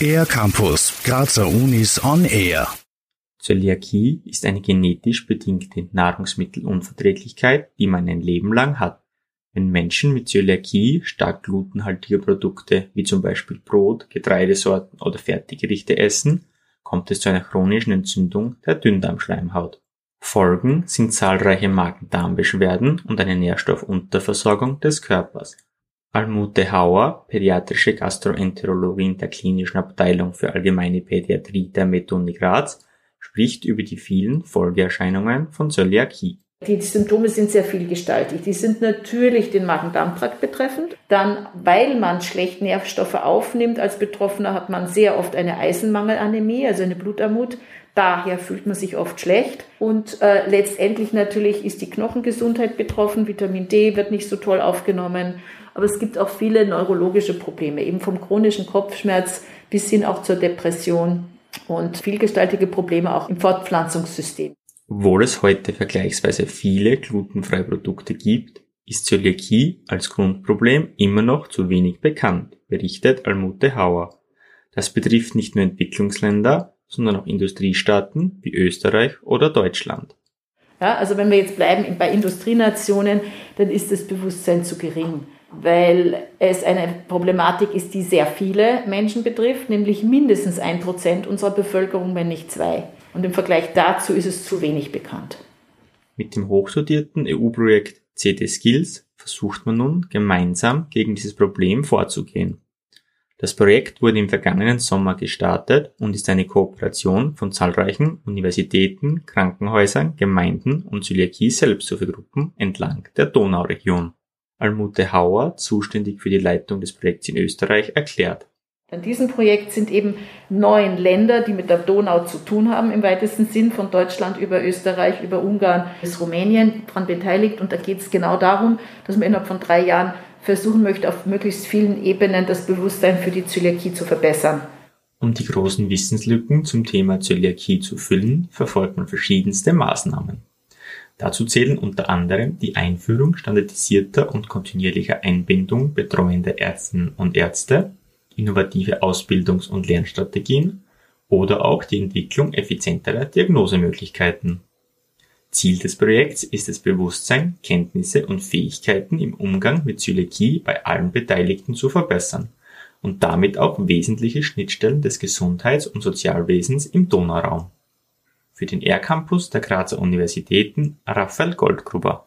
Air Campus, Grazer Unis on Air. Zöliakie ist eine genetisch bedingte Nahrungsmittelunverträglichkeit, die man ein Leben lang hat. Wenn Menschen mit Zöliakie stark glutenhaltige Produkte wie zum Beispiel Brot, Getreidesorten oder Fertiggerichte essen, kommt es zu einer chronischen Entzündung der Dünndarmschleimhaut. Folgen sind zahlreiche Magen-Darm-Beschwerden und eine Nährstoffunterversorgung des Körpers. Almute Hauer, pädiatrische Gastroenterologin der Klinischen Abteilung für Allgemeine Pädiatrie der MedUni Graz, spricht über die vielen Folgeerscheinungen von Zöliakie. Die Symptome sind sehr vielgestaltig. Die sind natürlich den Magen-Darm-Trakt betreffend. Dann, weil man schlecht Nährstoffe aufnimmt als Betroffener, hat man sehr oft eine Eisenmangelanämie, also eine Blutarmut. Daher fühlt man sich oft schlecht. Und äh, letztendlich natürlich ist die Knochengesundheit betroffen. Vitamin D wird nicht so toll aufgenommen. Aber es gibt auch viele neurologische Probleme, eben vom chronischen Kopfschmerz bis hin auch zur Depression und vielgestaltige Probleme auch im Fortpflanzungssystem. Obwohl es heute vergleichsweise viele glutenfreie Produkte gibt, ist Zöliakie als Grundproblem immer noch zu wenig bekannt, berichtet Almute Hauer. Das betrifft nicht nur Entwicklungsländer, sondern auch Industriestaaten wie Österreich oder Deutschland. Ja, also wenn wir jetzt bleiben bei Industrienationen, dann ist das Bewusstsein zu gering, weil es eine Problematik ist, die sehr viele Menschen betrifft, nämlich mindestens ein Prozent unserer Bevölkerung, wenn nicht zwei. Und im Vergleich dazu ist es zu wenig bekannt. Mit dem hochsortierten EU-Projekt CD Skills versucht man nun gemeinsam gegen dieses Problem vorzugehen. Das Projekt wurde im vergangenen Sommer gestartet und ist eine Kooperation von zahlreichen Universitäten, Krankenhäusern, Gemeinden und Zöliakie-Selbsthilfegruppen entlang der Donauregion. Almute Hauer, zuständig für die Leitung des Projekts in Österreich, erklärt. An diesem Projekt sind eben neun Länder, die mit der Donau zu tun haben, im weitesten Sinn, von Deutschland über Österreich, über Ungarn bis Rumänien daran beteiligt. Und da geht es genau darum, dass man innerhalb von drei Jahren versuchen möchte, auf möglichst vielen Ebenen das Bewusstsein für die Zöliakie zu verbessern. Um die großen Wissenslücken zum Thema Zöliakie zu füllen, verfolgt man verschiedenste Maßnahmen. Dazu zählen unter anderem die Einführung standardisierter und kontinuierlicher Einbindung betreuender Ärztinnen und Ärzte, innovative Ausbildungs- und Lernstrategien oder auch die Entwicklung effizienterer Diagnosemöglichkeiten. Ziel des Projekts ist es Bewusstsein, Kenntnisse und Fähigkeiten im Umgang mit Zöliakie bei allen Beteiligten zu verbessern und damit auch wesentliche Schnittstellen des Gesundheits- und Sozialwesens im Donauraum. Für den R-Campus der Grazer Universitäten Raphael Goldgruber.